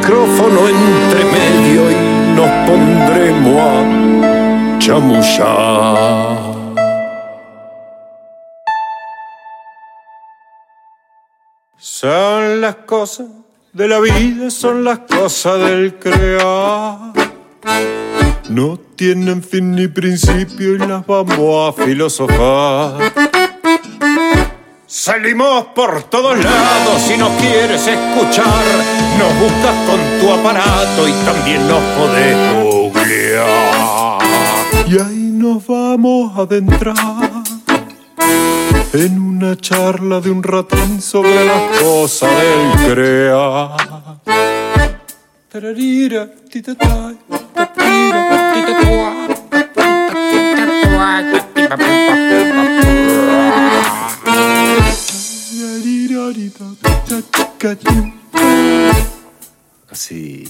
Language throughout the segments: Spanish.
Micrófono entre medio y nos pondremos a chamullar. Son las cosas de la vida, son las cosas del crear. No tienen fin ni principio y las vamos a filosofar. Salimos por todos lados si nos quieres escuchar. Nos buscas con tu aparato y también nos podés googlear. Y ahí nos vamos a adentrar en una charla de un ratón sobre las cosas del crear. kasi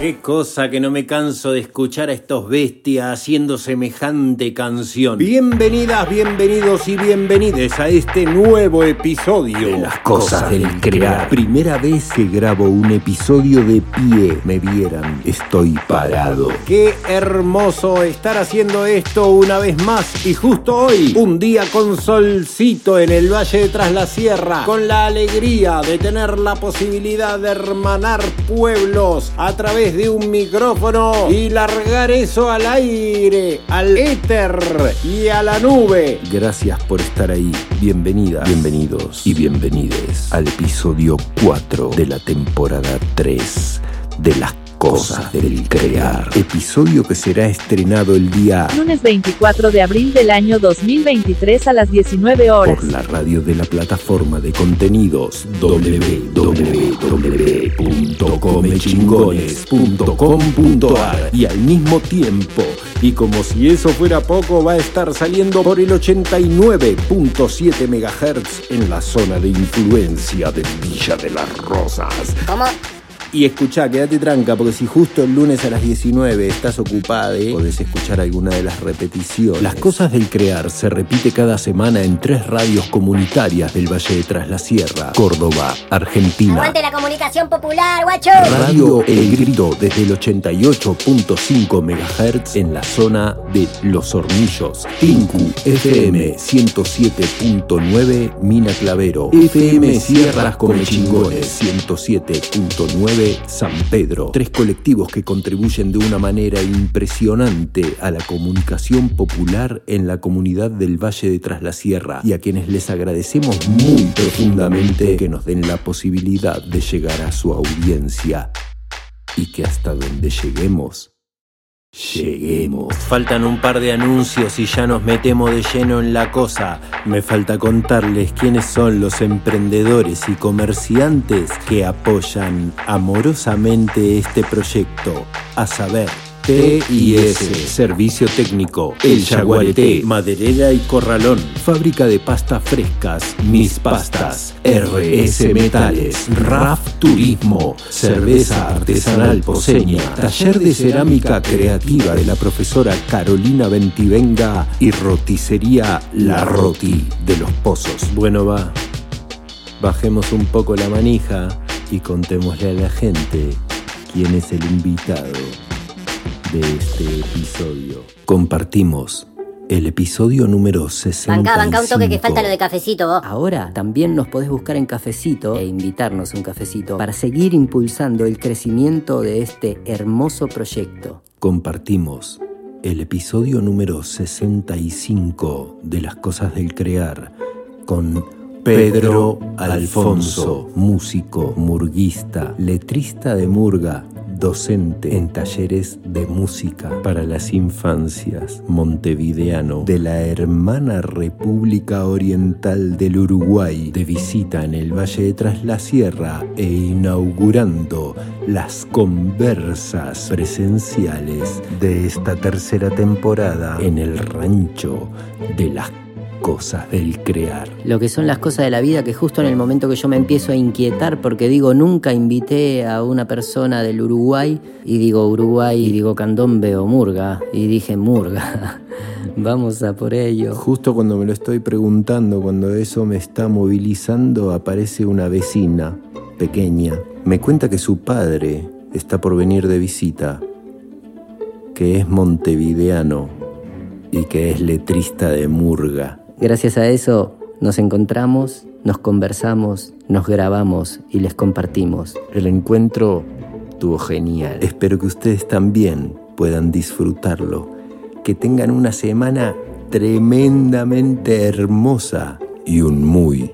Qué cosa que no me canso de escuchar a estos bestias haciendo semejante canción. Bienvenidas, bienvenidos y bienvenides a este nuevo episodio de las cosas del crear. Primera vez que grabo un episodio de pie, me vieran, estoy parado. Qué hermoso estar haciendo esto una vez más y justo hoy, un día con solcito en el Valle de Tras la Sierra, con la alegría de tener la posibilidad de hermanar pueblos a través de un micrófono y largar eso al aire, al éter y a la nube. Gracias por estar ahí. Bienvenidas, bienvenidos y bienvenides al episodio 4 de la temporada 3 de las cosas del crear. Episodio que será estrenado el día Lunes 24 de abril del año 2023 a las 19 horas. por la radio de la plataforma de contenidos www.comechingones.com.ar y al mismo tiempo, y como si eso fuera poco, va a estar saliendo por el 89.7 MHz en la zona de influencia de Villa de las Rosas. Y escuchá, quédate tranca, porque si justo el lunes a las 19 estás ocupada, podés escuchar alguna de las repeticiones. Las cosas del crear se repite cada semana en tres radios comunitarias del Valle de Tras la Sierra, Córdoba, Argentina. Aguante la comunicación popular, guacho. Radio El Grito desde el 88.5 MHz en la zona de Los Hornillos. Tinku FM 107.9 Mina Clavero. FM Sierras Comechingones 107.9 San Pedro. Tres colectivos que contribuyen de una manera impresionante a la comunicación popular en la comunidad del Valle de Tras la Sierra y a quienes les agradecemos muy profundamente que nos den la posibilidad de llegar a su audiencia y que hasta donde lleguemos, lleguemos. Faltan un par de anuncios y ya nos metemos de lleno en la cosa. Me falta contarles quiénes son los emprendedores y comerciantes que apoyan amorosamente este proyecto, a saber. TIS, Servicio Técnico, El Yaguareté, Maderera y Corralón, Fábrica de Pastas Frescas, Mis Pastas, RS Metales, RAF Turismo, Cerveza Artesanal Poseña, Taller de Cerámica Creativa de la profesora Carolina Ventivenga y Roticería La Roti de los Pozos. Bueno, va, bajemos un poco la manija y contémosle a la gente quién es el invitado de este episodio. Compartimos el episodio número 65. Banca, banca un toque que falta lo de cafecito, vos. Ahora también nos podés buscar en Cafecito e invitarnos a un cafecito para seguir impulsando el crecimiento de este hermoso proyecto. Compartimos el episodio número 65 de Las Cosas del Crear con Pedro Alfonso, músico, murguista, letrista de murga, docente en talleres de música para las infancias, montevideano de la hermana República Oriental del Uruguay, de visita en el Valle de Tras la Sierra e inaugurando las conversas presenciales de esta tercera temporada en el rancho de las cosas del crear. Lo que son las cosas de la vida que justo en el momento que yo me empiezo a inquietar, porque digo, nunca invité a una persona del Uruguay, y digo Uruguay, y digo candombe o murga, y dije murga. Vamos a por ello. Justo cuando me lo estoy preguntando, cuando eso me está movilizando, aparece una vecina pequeña. Me cuenta que su padre está por venir de visita, que es montevideano y que es letrista de murga. Gracias a eso nos encontramos, nos conversamos, nos grabamos y les compartimos. El encuentro estuvo genial. Espero que ustedes también puedan disfrutarlo. Que tengan una semana tremendamente hermosa y un muy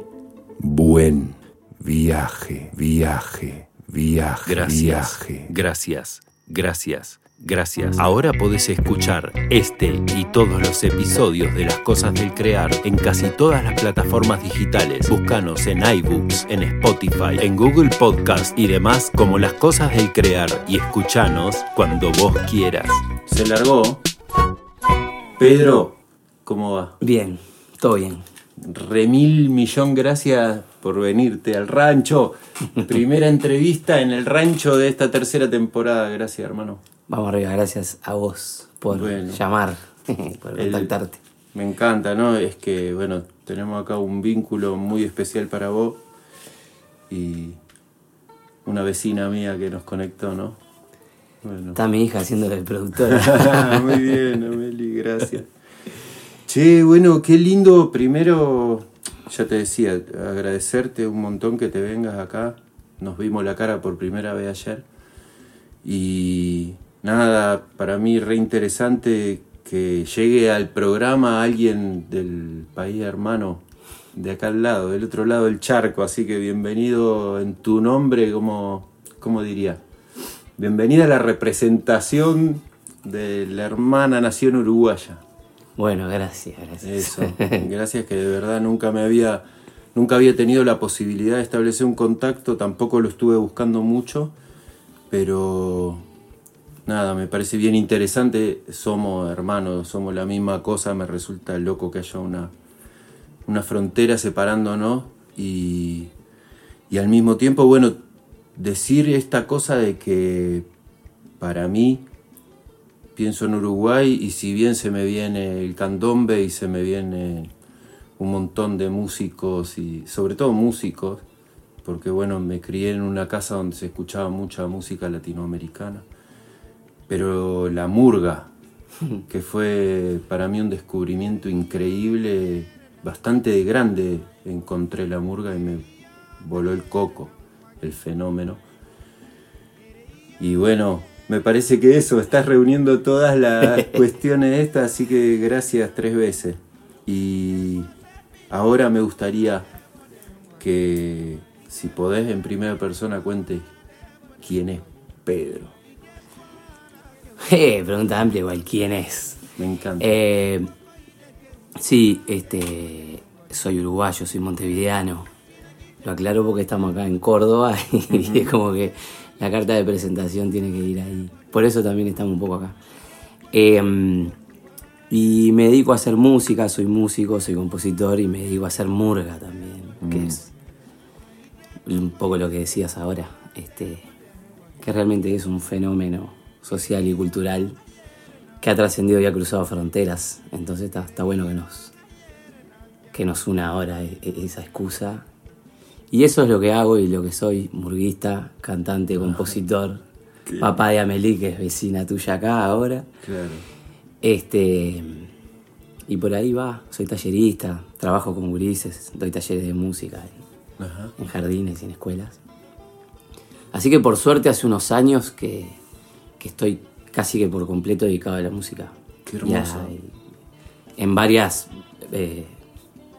buen viaje, viaje, viaje, Gracias, viaje. gracias, gracias, gracias. Ahora podés escuchar este y todos los episodios de Las Cosas del Crear en casi todas las plataformas digitales. Búscanos en iBooks, en Spotify, en Google Podcast y demás como Las Cosas del Crear y escuchanos cuando vos quieras. Se largó. Pedro, ¿cómo va? Bien, todo bien. Remil millón gracias por venirte al rancho. Primera entrevista en el rancho de esta tercera temporada. Gracias, hermano. Vamos arriba, gracias a vos por Bueno. llamar, por El- contactarte. Me encanta, ¿no? Es que, bueno, tenemos acá un vínculo muy especial para vos y una vecina mía que nos conectó, ¿no? Bueno. Está mi hija haciéndole el productor. Muy bien, Ameli, gracias. Che, bueno, qué lindo. Primero, ya te decía, agradecerte un montón que te vengas acá. Nos vimos la cara por primera vez ayer. Y nada, para mí re interesante que llegue al programa alguien del país hermano, de acá al lado, del otro lado del charco. Así que bienvenido en tu nombre, como, ¿cómo diría? Bienvenida a la representación de la hermana nación uruguaya. bueno, gracias, gracias. Eso. Gracias que de verdad nunca me había nunca había tenido la posibilidad de establecer un contacto, tampoco lo estuve buscando mucho, pero nada, me parece bien interesante, somos hermanos, somos la misma cosa, me resulta loco que haya una una frontera separándonos y y al mismo tiempo, bueno, decir esta cosa de que para mí pienso en Uruguay y si bien se me viene el candombe y se me viene un montón de músicos y sobre todo músicos, porque bueno, me crié en una casa donde se escuchaba mucha música latinoamericana, pero la murga, que fue para mí un descubrimiento increíble, bastante grande, encontré la murga y me voló el coco, el fenómeno. Y bueno, me parece que eso, estás reuniendo todas las cuestiones estas, así que gracias tres veces. Y ahora me gustaría que, si podés, en primera persona cuente quién es Pedro. Eh, pregunta amplia igual, ¿quién es? Me encanta. Eh, sí, este, soy uruguayo, soy montevideano. Lo aclaro porque estamos acá en Córdoba y es como que la carta de presentación tiene que ir ahí. Por eso también estamos un poco acá. Eh, y me dedico a hacer música, soy músico, soy compositor y me dedico a hacer murga también, que es un poco lo que decías ahora, este, que realmente es un fenómeno social y cultural que ha trascendido y ha cruzado fronteras. Entonces está, está bueno que nos, que nos una ahora e- e- esa excusa. Y eso es lo que hago y lo que soy, murguista, cantante, compositor, papá de Amelie, que es vecina tuya acá ahora. claro. Este, y por ahí va, soy tallerista, trabajo con gurises, doy talleres de música en, en jardines y en escuelas. Así que por suerte hace unos años que, que estoy casi que por completo dedicado a la música. Qué hermoso. A- en varias eh,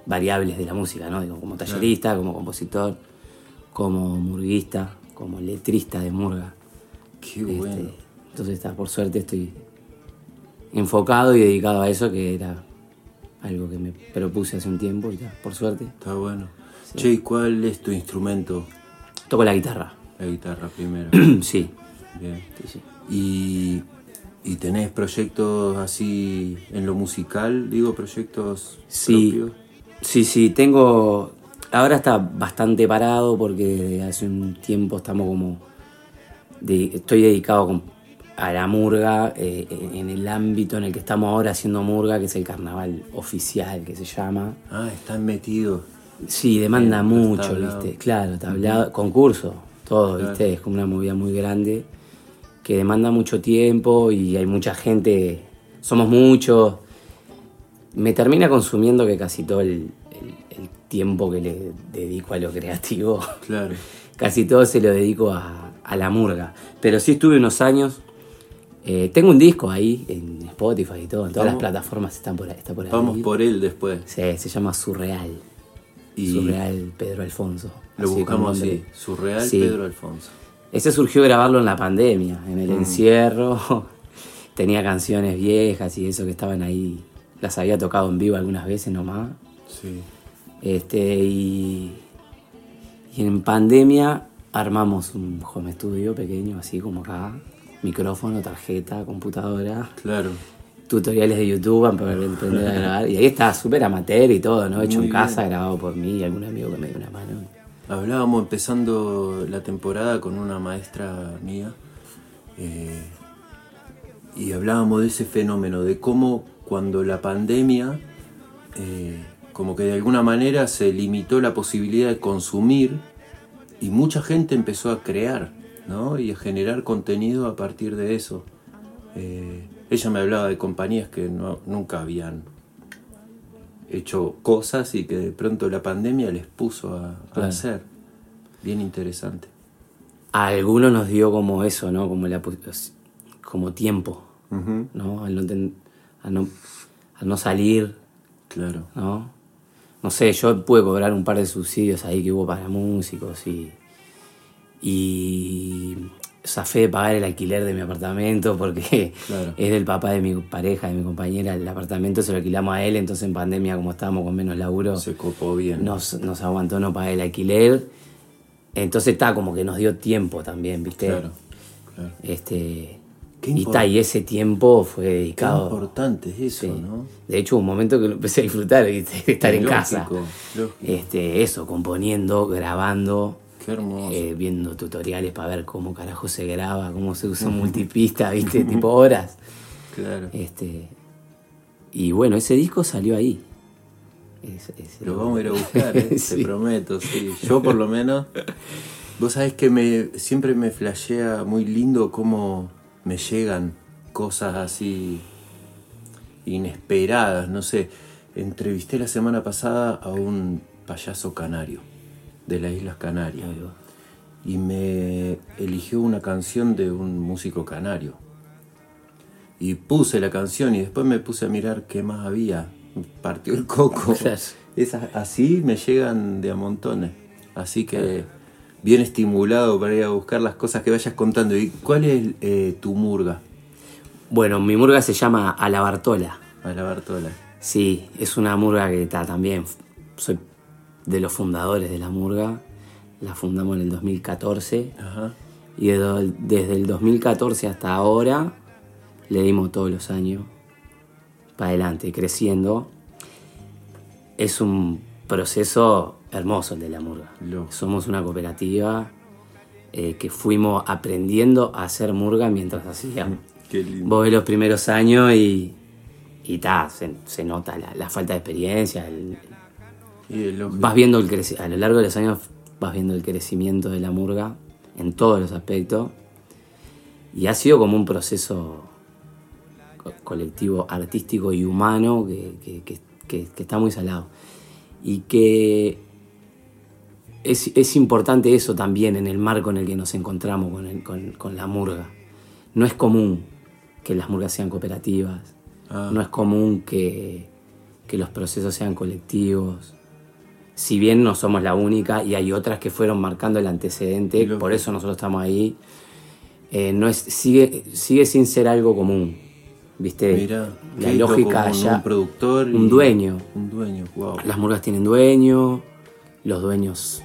variables de la música, ¿no? Digo, como tallerista, como compositor, como murguista, como letrista de murga. Qué bueno. entonces está, por suerte estoy enfocado y dedicado a eso, que era algo que me propuse hace un tiempo y está, por suerte. Está bueno. Che, ¿y cuál es tu instrumento? Toco la guitarra. La guitarra primero. sí. Bien. Sí, sí. Y, y tenés proyectos así en lo musical, digo, proyectos Sí, propios. sí, sí, tengo... Ahora está bastante parado porque desde hace un tiempo estamos como... de- estoy dedicado a la murga eh, en el ámbito en el que estamos ahora haciendo murga, que es el carnaval oficial que se llama. Ah, están metidos. Sí, demanda mucho. ¿viste? Claro, tablado, concurso, todo, Claro. ¿viste? Es como una movida muy grande que demanda mucho tiempo y hay mucha gente, somos muchos. Me termina consumiendo que casi todo el, el- el tiempo que le dedico a lo creativo, Claro. casi todo se lo dedico a, a la murga. Pero sí estuve unos años. eh, tengo un disco ahí en Spotify y todo, en todas Vamos- las plataformas están por ahí. Está por ahí. Vamos por él después. Sí, se llama Surreal. Y Surreal Pedro Alfonso. lo así buscamos así. Surreal Sí. Pedro Alfonso. Ese surgió grabarlo en la pandemia, en Mm. el encierro. Tenía canciones viejas y eso que estaban ahí. Las había tocado en vivo algunas veces nomás. Sí. Este, y, y en pandemia armamos un home studio pequeño, así como acá. Micrófono, tarjeta, computadora, Claro. tutoriales de YouTube para aprender a grabar. Y ahí está, súper amateur y todo, ¿no? Hecho Muy en casa, grabado por mí y algún amigo que me dio una mano. Hablábamos empezando la temporada con una maestra mía eh, y hablábamos de ese fenómeno, de cómo cuando la pandemia, eh, como que de alguna manera se limitó la posibilidad de consumir y mucha gente empezó a crear ¿no? y a generar contenido a partir de eso. Eh, ella me hablaba de compañías que no- nunca habían hecho cosas y que de pronto la pandemia les puso a, a Claro. hacer. Bien interesante. A algunos nos dio como eso, ¿no? Como, la, como tiempo, ¿no? Al no, ten- al no, al no salir, Claro. ¿no? No sé, yo pude cobrar un par de subsidios ahí que hubo para músicos y. Y. Zafé de pagar el alquiler de mi apartamento porque Claro. es del papá de mi pareja, de mi compañera. El apartamento se lo alquilamos a él, entonces en pandemia, como estábamos con menos laburo, Se copó bien. nos, nos aguantó no pagar el alquiler. Entonces está como que nos dio tiempo también, ¿viste? Claro, claro. Este, Qué y, ta, y ese tiempo fue Qué dedicado. importante es eso, Sí. ¿no? De hecho, hubo un momento que lo empecé a disfrutar, ¿viste? de estar en Lógico, casa. lógico. Este, eso, componiendo, grabando, Qué hermoso. eh, viendo tutoriales para ver cómo carajo se graba, cómo se usa multipista, ¿viste? tipo horas. claro. Este, y bueno, ese disco salió ahí. Es- es- Lo vamos a ir a buscar, ¿eh? Sí. te prometo, sí. Yo por lo menos. Vos sabés que me, siempre me flashea muy lindo cómo me llegan cosas así inesperadas, no sé. Entrevisté la semana pasada a un payaso canario de las Islas Canarias y me eligió una canción de un músico canario. Y puse la canción y después me puse a mirar qué más había. Partió el coco. Esas, así me llegan de a montones. Así que bien estimulado para ir a buscar las cosas que vayas contando. ¿Y cuál es eh, tu murga? Bueno, mi murga se llama A la Bartola. A la Bartola. Sí, es una murga que está también. Soy de los fundadores de la murga. La fundamos en el 2014. Ajá. Y desde, el 2014 hasta ahora le dimos todos los años para adelante, creciendo. Es un proceso hermoso el de la murga. Somos una cooperativa eh, que fuimos aprendiendo a hacer murga mientras hacíamos. Qué lindo. Vos ves los primeros años y, y ta, se, se nota la, la falta de experiencia. el- Y vas viendo el creci- a lo largo de los años vas viendo el crecimiento de la murga en todos los aspectos. Y ha sido como un proceso co- colectivo, artístico y humano que, que- que- que- que está muy salado. Y que es, es importante eso también en el marco en el que nos encontramos con, el- con- con la murga. No es común que las murgas sean cooperativas, Ah. no es común que, que los procesos sean colectivos. Si bien no somos la única y hay otras que fueron marcando el antecedente, por eso nosotros estamos ahí. eh, no es, sigue, sigue sin ser algo común. ¿Viste? Mira, la ¿qué es lo lógica allá. Un productor. Un dueño. Un dueño, wow. Las murgas tienen dueño, los dueños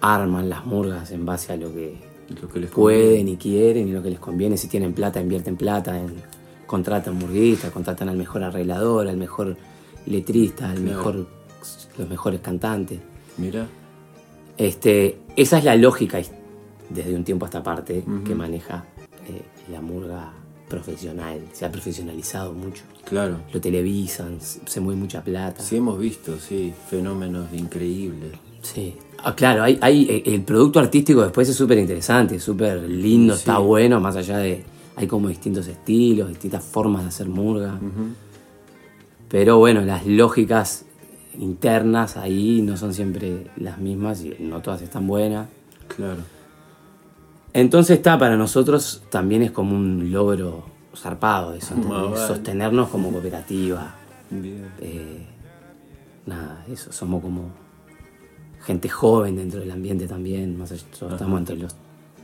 arman las murgas en base a lo que Lo que les pueden y quieren y lo que les conviene. Si tienen plata, invierten plata, en, contratan murguistas, contratan al mejor arreglador, al mejor letrista, al mejor, los mejores cantantes. Mira, Este, esa es la lógica desde un tiempo a esta parte que maneja eh, la murga profesional. Se ha profesionalizado mucho. claro. Lo televisan, se mueve mucha plata. Sí, hemos visto, sí, fenómenos increíbles. Sí. Ah, claro, hay, hay, eh, el producto artístico después es súper interesante, súper lindo, Sí. está bueno, más allá de... Hay como distintos estilos, distintas formas de hacer murga. Pero bueno, las lógicas internas ahí no son siempre las mismas y no todas están buenas. Claro. Entonces está, para nosotros también es como un logro zarpado eso. Ah, sostenernos como cooperativa. Bien. Eh, nada, eso, somos como gente joven dentro del ambiente también, más allá, estamos entre los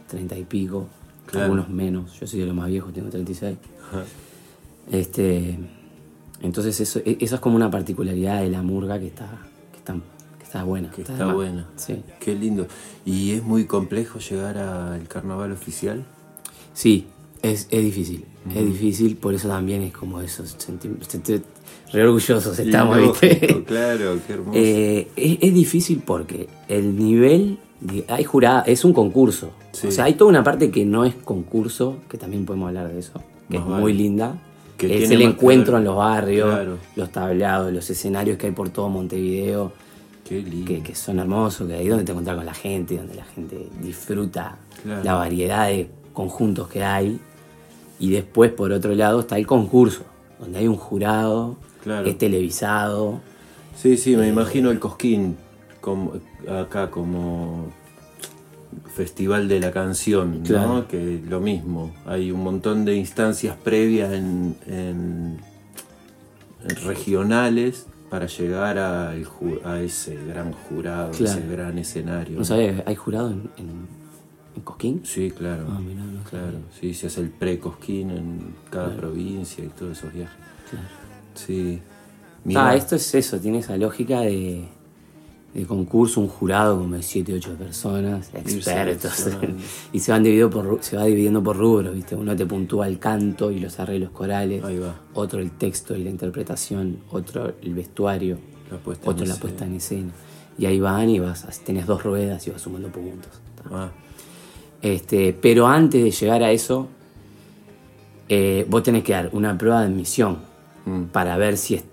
30 y pico, Claro. algunos menos, yo soy de los más viejos, tengo 36. Ajá. Este, entonces eso, e- eso es como una particularidad de la murga que está, que está, que está buena. Que está buena. Sí. Qué lindo. ¿Y es muy complejo llegar al carnaval oficial? Sí, es, es difícil. Es difícil, por eso también es como eso. re orgullosos estamos, ¿viste? Claro, qué hermoso. Eh, es, es difícil porque el nivel. de- hay jurada, es un concurso. Sí. O sea, hay toda una parte que no es concurso, que también podemos hablar de eso, que Más es vale. muy linda. Que es tiene el encuentro en los barrios, Claro. los tablados, los escenarios que hay por todo Montevideo, qué lindo. que, que son hermosos, que ahí donde te encuentras con la gente, donde la gente disfruta Claro. la variedad de conjuntos que hay. Y después, por otro lado, está el concurso, donde hay un jurado, Claro. es televisado. Sí, sí, me imagino el Cosquín como, acá como festival de la canción, ¿no? Claro. Que lo mismo, hay un montón de instancias previas en, en- en regionales para llegar a ese gran jurado, Claro. ese gran escenario. ¿No sabes? ¿Hay jurado en, en, en Cosquín? Sí, claro. Ah, mirá, no claro. Sí, se hace el pre-Cosquín en cada provincia y todos esos viajes. Claro. Sí. Ah, Mirá, esto es eso, tiene esa lógica de, de concurso, un jurado como de 7, 8 personas, expertos. y se van dividiendo por, se va dividiendo por rubros, ¿viste? Uno te puntúa el canto y los arreglos corales, otro el texto y la interpretación, otro el vestuario, La otro la puesta en escena. Y ahí van y vas, tenés dos ruedas y vas sumando puntos. ah, Este, pero antes de llegar a eso, eh, vos tenés que dar una prueba de admisión Mm. para ver si, est-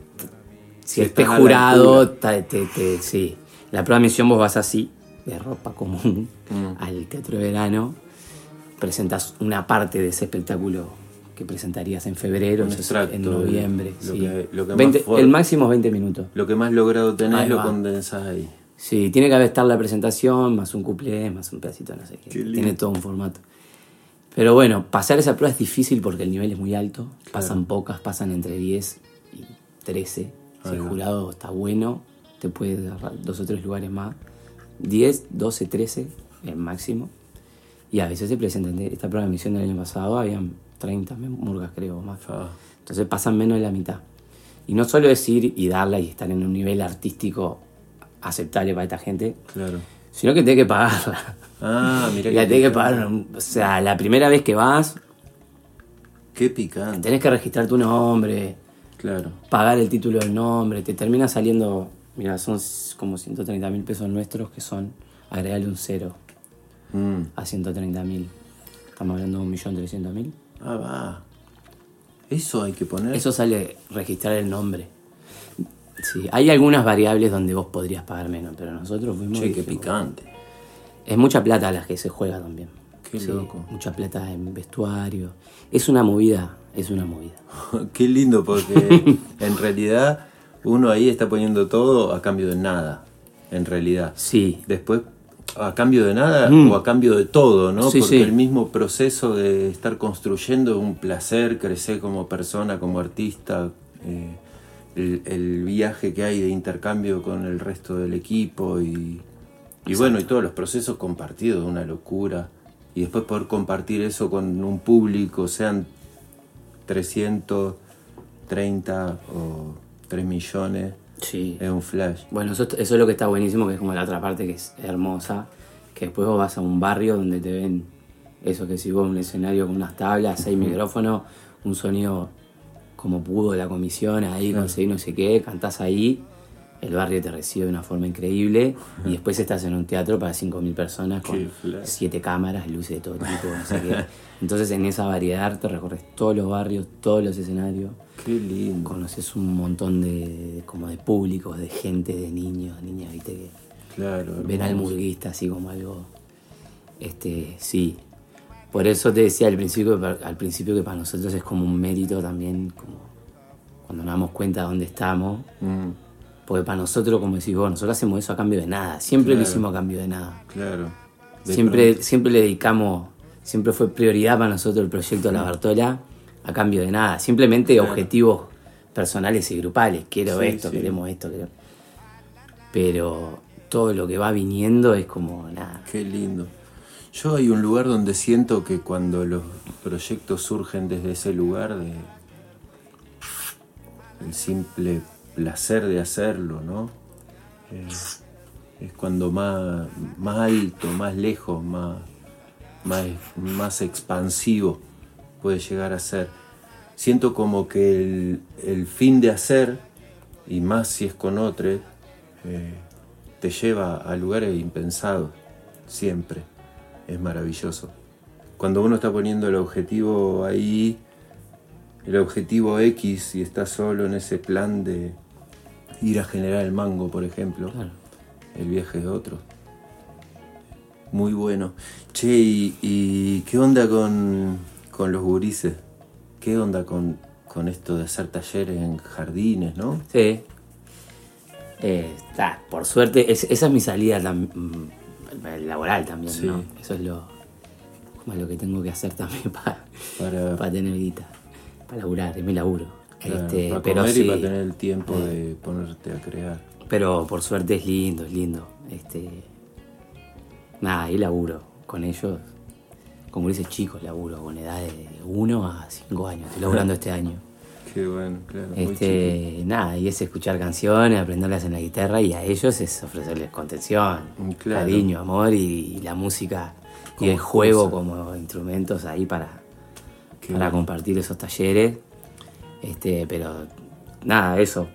si Si este jurado. te- te- sí. La prueba de admisión vos vas así, de ropa común, Mm. al teatro de verano, presentas una parte de ese espectáculo que presentarías en febrero, extracto en noviembre. lo sí. que- lo que más 20 for- el máximo es 20 minutos. lo que más logrado tenés Ahí lo va. condensás ahí. Sí, tiene que haber estar la presentación, más un cuplé, más un pedacito, no sé qué. Tiene todo un formato. Pero bueno, pasar esa prueba es difícil porque el nivel es muy alto. Pasan pocas, pasan entre 10 y 13. Si el jurado está bueno, te puede dar dos o tres lugares más. 10, 12, 13, el máximo. Y a veces se presentan. Esta emisión del año pasado habían 30 murgas, creo, más. Ah, Entonces pasan menos de la mitad. Y no solo es ir y darla y estar en un nivel artístico aceptable para esta gente, claro. sino que tenés que pagarla. Ah, mirá Y la tenés que pagar. O sea, la primera vez que vas, Qué picante. tenés que registrar tu nombre, Claro. pagar el título del nombre, te termina saliendo, mira, son como 130 mil pesos nuestros que son agregarle un cero Mm. a 130 mil. Estamos hablando de 1.300.000. Ah, va. Eso hay que poner. Eso sale registrar el nombre. Sí, hay algunas variables donde vos podrías pagar menos, pero nosotros fuimos. Che, qué picante. Es mucha plata la que se juega también. Qué loco. Mucha plata en vestuario. Es una movida, es una movida. Qué lindo porque en realidad uno ahí está poniendo todo a cambio de nada. En realidad. Sí, Después, a cambio de nada Mm. o a cambio de todo, ¿no? Sí, Porque sí. el mismo proceso de estar construyendo es un placer, crecer como persona, como artista, eh, el, el viaje que hay de intercambio con el resto del equipo y, y bueno, y todos los procesos compartidos, una locura. y después poder compartir eso con un público, sean 330 o 3 millones, Sí. es un flash. Bueno, eso, eso es lo que está buenísimo, que es como la otra parte que es hermosa, que después vos vas a un barrio donde te ven eso que si vos un escenario con unas tablas, seis micrófonos, un sonido como pudo la comisión, ahí conseguí no sé qué, cantás ahí, el barrio te recibe de una forma increíble y después estás en un teatro para 5.000 personas con siete cámaras, luces de todo tipo, sé qué. Entonces en esa variedad te recorres todos los barrios, todos los escenarios Qué lindo. conoces un montón de como de públicos, de gente, de niños, niñas, viste que Claro. ven al murguista así como algo este sí. Por eso te decía al principio al principio que para nosotros es como un mérito también como cuando nos damos cuenta de dónde estamos, Mm, porque para nosotros como decís vos, nosotros hacemos eso a cambio de nada, siempre lo hicimos a cambio de nada. claro. De Siempre, pronto. siempre le dedicamos, siempre fue prioridad para nosotros el proyecto La Bartola a cambio de nada. Simplemente objetivos personales y grupales. Quiero Sí, esto, sí. queremos esto. queremos- Pero todo lo que va viniendo es como nada. Qué lindo. Yo hay un lugar donde siento que cuando los proyectos surgen desde ese lugar de el simple placer de hacerlo, ¿no? Eh, es cuando más, más alto, más lejos, más, más, más expansivo puede llegar a ser. Siento como que el, el fin de hacer, y más si es con otros, eh, te lleva a lugares impensados, siempre. Es maravilloso. Cuando uno está poniendo el objetivo ahí, el objetivo X, y está solo en ese plan de ir a generar el mango, por ejemplo, Claro. el viaje es otro. Muy bueno. Che, ¿y, y qué onda con, con los gurises? ¿Qué onda con, con esto de hacer talleres en jardines, no? Sí. Eh, por suerte, es- esa es mi salida tam- mm, laboral también, Sí. ¿no? Eso es lo, como lo que tengo que hacer también para, Para- para tener guita, para laburar, es mi laburo. Claro, Este, para pero comer sí, y para tener el tiempo de ponerte a crear. Pero por suerte es lindo, es lindo. Este, nada, ahí laburo con ellos. Como dices chicos, laburo con edades de 1 a 5 años. Estoy laburando este año. Qué bueno, claro. muy. Este, nada, y es escuchar canciones, aprenderlas en la guitarra y a ellos es ofrecerles contención, claro. cariño, amor y, y la música y el juego cosa. como instrumentos ahí para, Qué para bueno. compartir esos talleres. Este, pero nada, eso.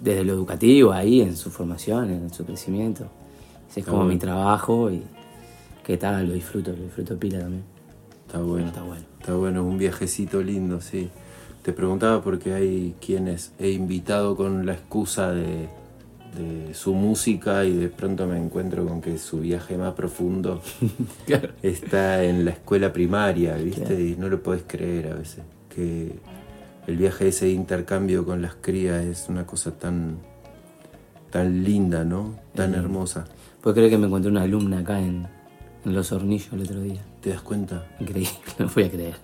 Desde lo educativo, ahí, en su formación, en su crecimiento. Ese es como bueno. mi trabajo y que tal, lo disfruto, lo disfruto pila también. Está bueno. Está bueno. Está bueno, un viajecito lindo, sí. Te preguntaba porque hay quienes he invitado con la excusa de, de su música y de pronto me encuentro con que su viaje más profundo está en la escuela primaria, ¿viste? Y no lo podés creer a veces. Que el viaje ese de intercambio con las crías es una cosa tan, tan linda, ¿no? Tan hermosa. Pues creo que me encontré una alumna acá en Los Hornillos el otro día. ¿Te das cuenta? Increíble, no voy a creer.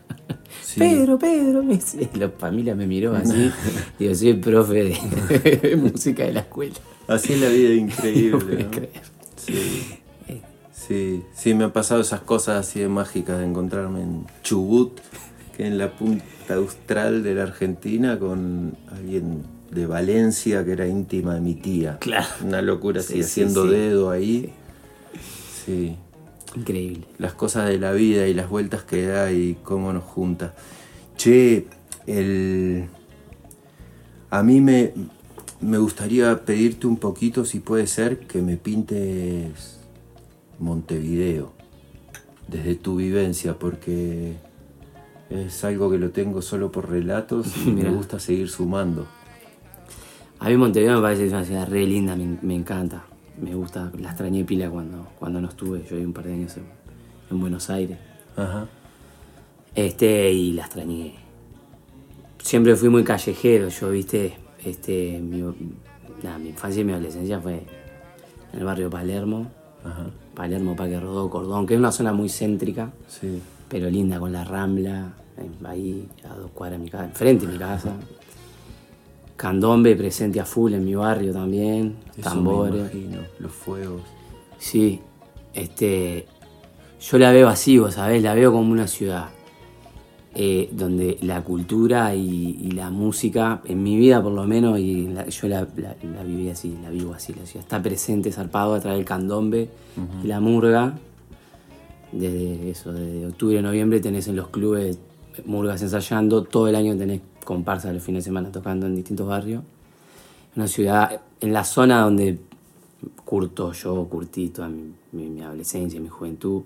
Sí. Pedro, Pedro, me La familia me miró así. Digo, soy el profe de, de música de la escuela. Así es la vida No increíble. puedo ¿no? creer. Sí. Sí, sí, me han pasado esas cosas así de mágicas de encontrarme en Chubut, que en la punta austral de la Argentina, con alguien de Valencia que era íntima de mi tía. Claro. Una locura así, Sí, sí, haciendo dedo ahí. Sí. Increíble. Las cosas de la vida y las vueltas que da y cómo nos junta. Che, el... A mí me, me gustaría pedirte un poquito, si puede ser, que me pintes Montevideo desde tu vivencia, porque es algo que lo tengo solo por relatos y me gusta seguir sumando. A mí Montevideo me parece que es una ciudad re linda, me, me encanta. Me gusta, la extrañé pila cuando, cuando no estuve. Yo viví un par de años en, en Buenos Aires. Ajá. Este, y la extrañé. Siempre fui muy callejero, yo, viste, este, mi, nada, mi infancia y mi adolescencia fue en el barrio Palermo. Ajá. Palermo, Parque Rodó, Cordón, que es una zona muy céntrica, Sí. pero linda, con la Rambla, ahí a dos cuadras de mi casa, enfrente de mi casa. Candombe presente a full en mi barrio también, Eso me tambores. imagino, los fuegos. Sí, este, yo la veo así, vos sabés, la veo como una ciudad. Eh, donde la cultura y, la música, en mi vida por lo menos, y yo la, viví así, la vivo así, la ciudad está presente, zarpado a través del candombe y la murga. Desde eso, desde octubre, noviembre tenés en los clubes murgas ensayando, todo el año tenés comparsas los fines de semana tocando en distintos barrios. Una ciudad, en la zona donde curto yo, curtí toda mi, mi adolescencia, mi juventud,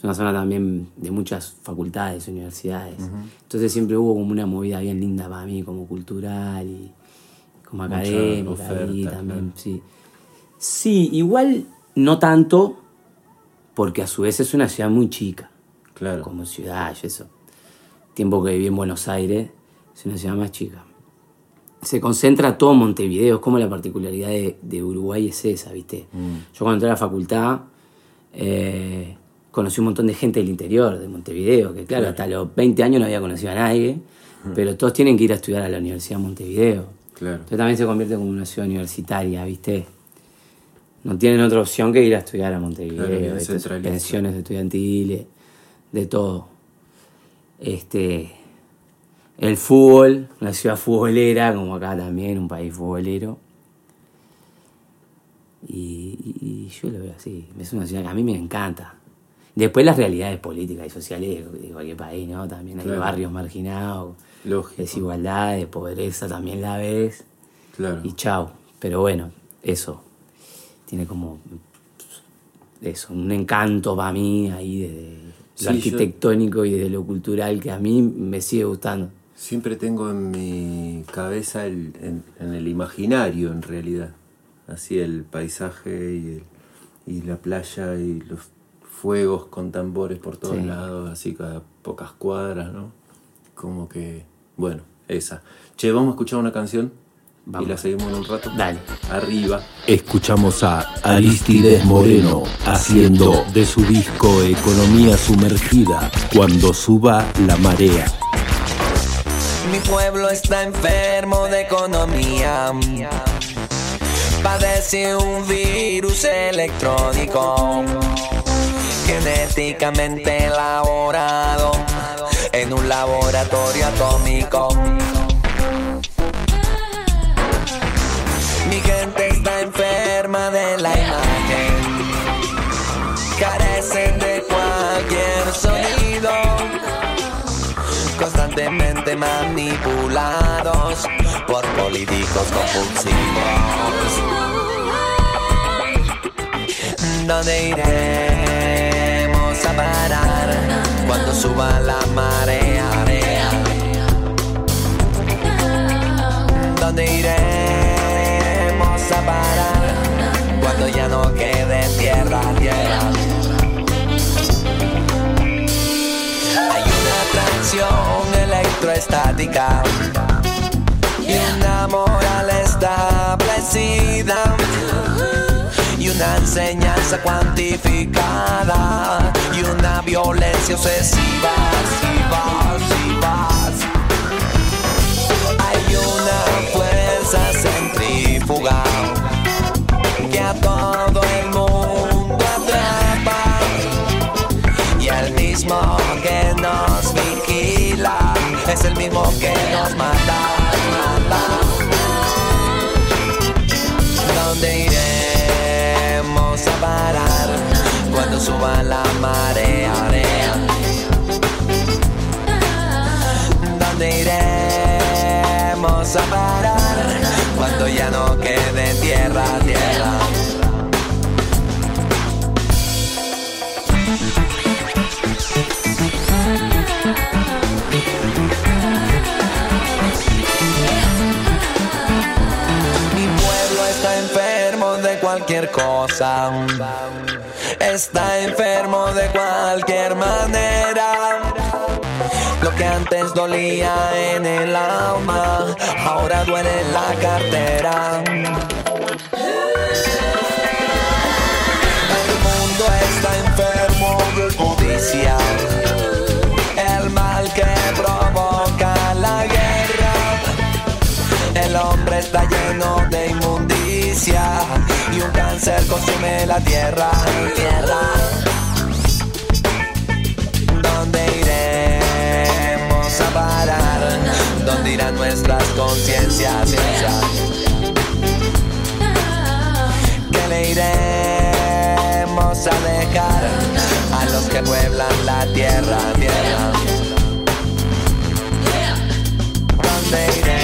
es una zona también de muchas facultades, universidades. Entonces siempre hubo como una movida bien linda para mí, como cultural y como académica también, sí. Sí, igual no tanto, porque a su vez es una ciudad muy chica. Claro. Como ciudad y eso. Tiempo que viví en Buenos Aires, es una ciudad más chica. Se concentra todo Montevideo, es como la particularidad de, Uruguay es esa, ¿viste? Mm. Yo cuando entré a la facultad, eh, conocí un montón de gente del interior, de Montevideo, que claro, hasta los 20 años no había conocido a nadie, pero todos tienen que ir a estudiar a la Universidad de Montevideo. Claro. Entonces también se convierte como una ciudad universitaria, ¿viste? No tienen otra opción que ir a estudiar a Montevideo, pensiones estudiantiles, de todo. Este, el fútbol, una ciudad futbolera, como acá también, un país futbolero. Y, y, yo lo veo así, es una ciudad que a mí me encanta. Después las realidades políticas y sociales de cualquier país, ¿no? También hay barrios marginados, desigualdades, pobreza, también la ves. Claro. Y chao. Pero bueno, eso. Tiene como eso, un encanto para mí ahí desde lo arquitectónico y desde lo cultural que a mí me sigue gustando. Siempre tengo en mi cabeza, en, el imaginario en realidad, así el paisaje y, y la playa y los fuegos con tambores por todos lados, así cada pocas cuadras, ¿no? Como que, bueno, esa. Che, vamos a escuchar una canción y la seguimos en un rato. Dale. Arriba. Escuchamos a Aristides Moreno haciendo de su disco Economía Sumergida cuando suba la marea. Mi pueblo está enfermo de economía. Padece un virus electrónico genéticamente elaborado en un laboratorio atómico. Mi gente está enferma de la imagen, carecen de cualquier sonido, constantemente manipulados por políticos compulsivos. ¿Dónde iré? a parar cuando suba la marea. ¿Dónde iremos a parar cuando ya no quede tierra, tierra? Hay una atracción electroestática y una moral establecida y una enseñanza cuantificada. Y una violencia obsesiva. Hay una fuerza centrifugal que a todo es el mismo que nos mata. mata. ¿Dónde iremos a parar? cuando suba la marea. ¿Dónde iremos a parar cuando ya no quede tierra, tierra? Cosa está enfermo de cualquier manera. Lo que antes dolía en el alma, ahora duele en la cartera. El mundo está enfermo de codicia, el mal que provoca la guerra. El hombre está lleno de inmundicia Cáncer consume la tierra, tierra. ¿Dónde iremos a parar? ¿Dónde irán nuestras conciencias? ¿Qué le iremos a dejar a los que pueblan la tierra, tierra? ¿Dónde iremos?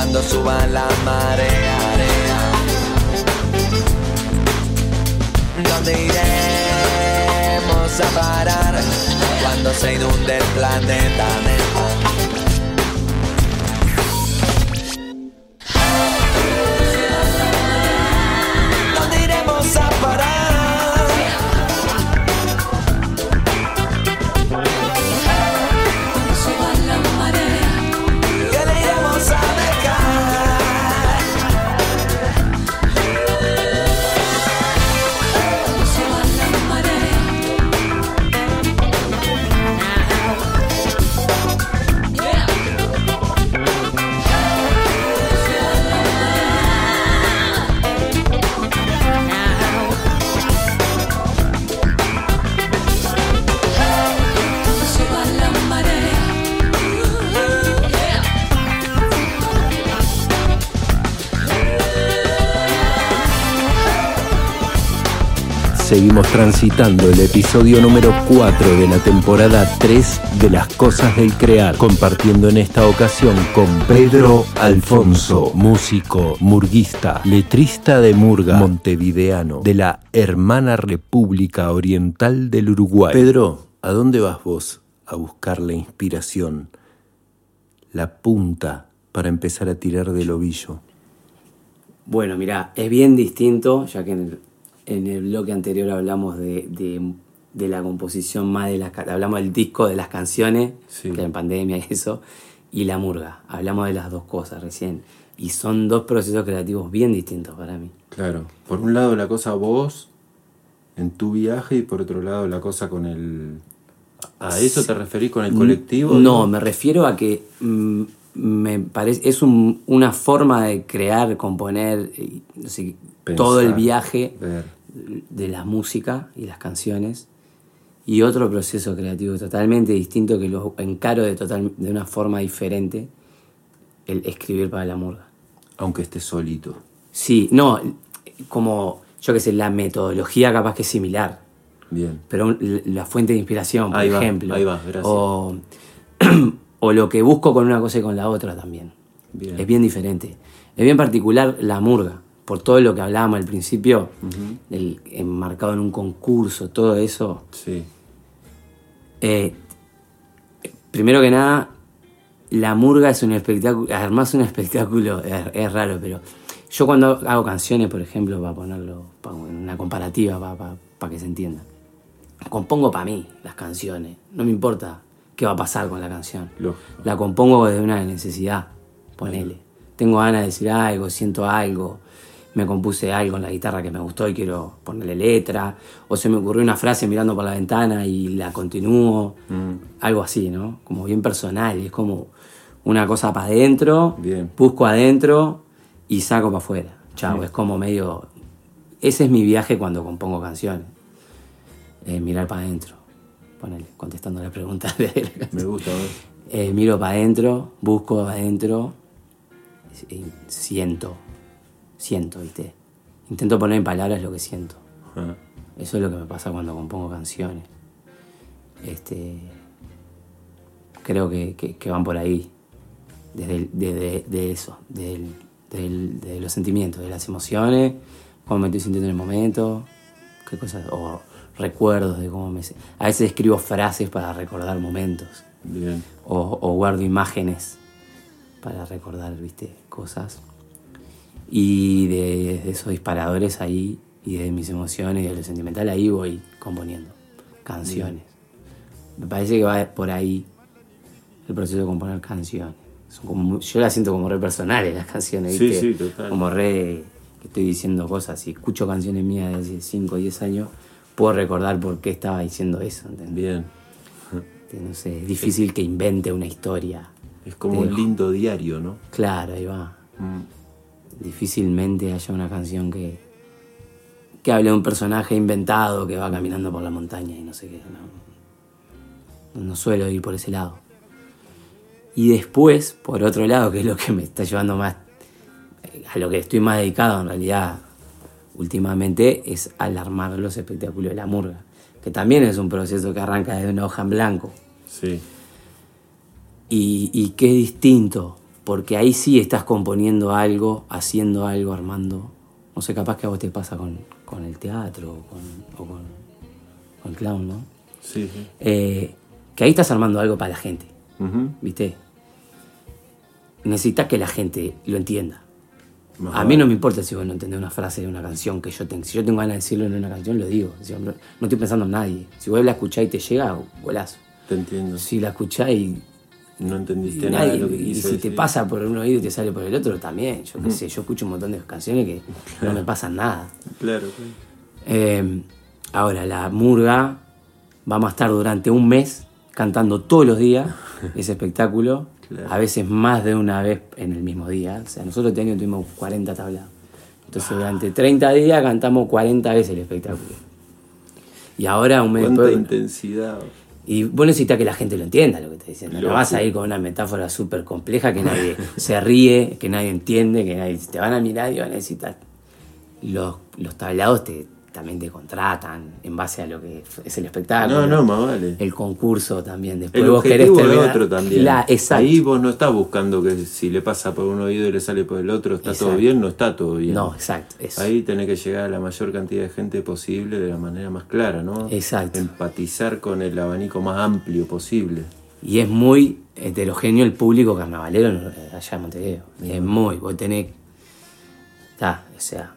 Cuando suba la marea? ¿Dónde iremos a parar cuando se inunde el planeta? Transitando el episodio número 4 de la temporada 3 de Las Cosas del Crear, compartiendo en esta ocasión con Pedro Alfonso, músico, murguista, letrista de murga, montevideano, de la hermana República Oriental del Uruguay. Pedro, ¿a dónde vas vos a buscar la inspiración, la punta para empezar a tirar del ovillo? Bueno, mira, es bien distinto, ya que en el, en el bloque anterior hablamos de, de- de la composición más de las... Hablamos del disco, de las canciones, Sí. que en pandemia y eso, y la murga. Hablamos de las dos cosas recién. Y son dos procesos creativos bien distintos para mí. Claro, por un lado la cosa vos en tu viaje y por otro lado la cosa con el... ¿A eso te referís con el colectivo? No, me refiero a que mm, me parece es un- una forma de crear, componer, y, no sé, todo el viaje ver. De la música y las canciones y otro proceso creativo totalmente distinto que lo encaro de total de una forma diferente el escribir para la murga. Aunque estés solito. Sí, no, como yo que sé, la metodología capaz que es similar, Bien. pero la fuente de inspiración, por Ahí va, ejemplo. ahí va, gracias. O, o lo que busco con una cosa y con la otra también. Bien. Es bien diferente. Es bien particular la murga, por todo lo que hablábamos al principio, del enmarcado en un concurso, todo eso. Sí. Eh, primero que nada, la murga es un espectáculo, además un espectáculo, es, es raro, pero yo cuando hago canciones, por ejemplo, para ponerlo para una comparativa, para que se entienda, compongo para mí las canciones, no me importa qué va a pasar con la canción. Lógico. La compongo de una necesidad, ponele. Tengo ganas de decir algo, siento algo, me compuse algo en la guitarra que me gustó y quiero ponerle letra, o se me ocurrió una frase mirando por la ventana y la continúo, algo así, ¿no? Como bien personal, es como una cosa para adentro, busco adentro y saco para afuera. Chao, es como medio... Ese es mi viaje cuando compongo canciones. Eh, mirar para adentro. Ponele, contestando la pregunta de canción. Me gusta. Eh, miro para adentro, busco adentro, siento, siento, ¿viste? Intento poner en palabras lo que siento. Ah, Eso es lo que me pasa cuando compongo canciones. Este, creo que, que- que van por ahí, desde, el- desde- de eso, del- del- de los sentimientos, de las emociones, cómo me estoy sintiendo en el momento, qué cosas, o recuerdos de cómo me... A veces escribo frases para recordar momentos bien. o, o guardo imágenes para recordar, viste, cosas. Y de, de esos disparadores ahí, y de mis emociones y de lo sentimental, ahí voy componiendo canciones. Me parece que va por ahí el proceso de componer canciones. Son como muy- yo las siento como re personales las canciones, Sí, ¿viste? sí, total. Como re que estoy diciendo cosas. Si escucho canciones mías de hace 5 o 10 años, puedo recordar por qué estaba diciendo eso, ¿entendés? Bien. Este, No sé, es difícil que invente una historia. Es como un lindo diario, ¿no? Claro, ahí va. Mm. Difícilmente haya una canción que, que hable de un personaje inventado que va caminando por la montaña y no sé qué. No, no suelo ir por ese lado. Y después, por otro lado, que es lo que me está llevando más, a lo que estoy más dedicado en realidad últimamente, es alarmar los espectáculos de la murga. Que también es un proceso que arranca desde una hoja en blanco. Sí. Y, y es distinto, porque ahí sí estás componiendo algo, haciendo algo, armando. No sé, capaz que a vos te pasa con, con el teatro o con, o con, con el clown, ¿no? Sí, sí. Eh, que ahí estás armando algo para la gente. ¿viste? Necesitas que la gente lo entienda. Más A mí no me importa si vos no entendés una frase de una canción que yo tengo. Si yo tengo ganas de decirlo en una canción, lo digo. No estoy pensando en nadie. Si vos la escuchás y te llega, golazo. Te entiendo. Si la escuchás y, No y entendiste nada nadie- de lo que y si te pasa por un oído y te sale por el otro, también. Yo qué sé, yo escucho un montón de canciones que no me pasan nada. Claro, claro. Eh, ahora, la murga, vamos a estar durante un mes cantando todos los días ese espectáculo, Claro. a veces más de una vez en el mismo día. O sea, nosotros este año tuvimos 40 tablados. Entonces, durante 30 días cantamos 40 veces el espectáculo. Y ahora un mes Cuánta después. intensidad. Y vos necesitas que la gente lo entienda lo que estás diciendo. No vas a ir con una metáfora súper compleja que nadie se ríe, que nadie entiende, que nadie te van a mirar y van a necesitar. Los, los tablados te, también te contratan en base a lo que es el espectáculo. No, no, más vale. El concurso también. Después El vos querés terminar- otro también. La-. Ahí vos no estás buscando que si le pasa por un oído y le sale por el otro, está todo bien, no está todo bien. No, exacto. Eso. Ahí tenés que llegar a la mayor cantidad de gente posible de la manera más clara, ¿no? Exacto. Empatizar con el abanico más amplio posible. Y es muy heterogéneo el público carnavalero eh, allá en Montevideo. Es muy, vos tenés. Está, o sea,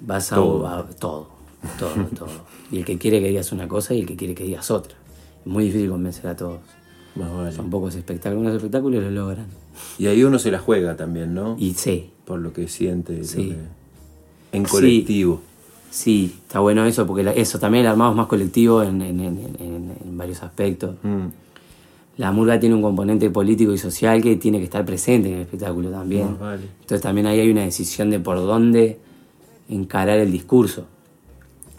vas a Todo. a- todo, todo, todo. Y el que quiere que digas una cosa y el que quiere que digas otra. Es muy difícil convencer a todos. Más vale. Son pocos espectáculos, unos espectáculos lo logran. Y ahí uno se la juega también, ¿no? Y sí, Por lo que siente. lo Sí. que- en colectivo. sí, está bueno eso, porque eso también el armado es más colectivo en, en- en- en- en varios aspectos. Mm. La murga tiene un componente político y social que tiene que estar presente en el espectáculo también. Más vale. Entonces también ahí hay una decisión de por dónde encarar el discurso.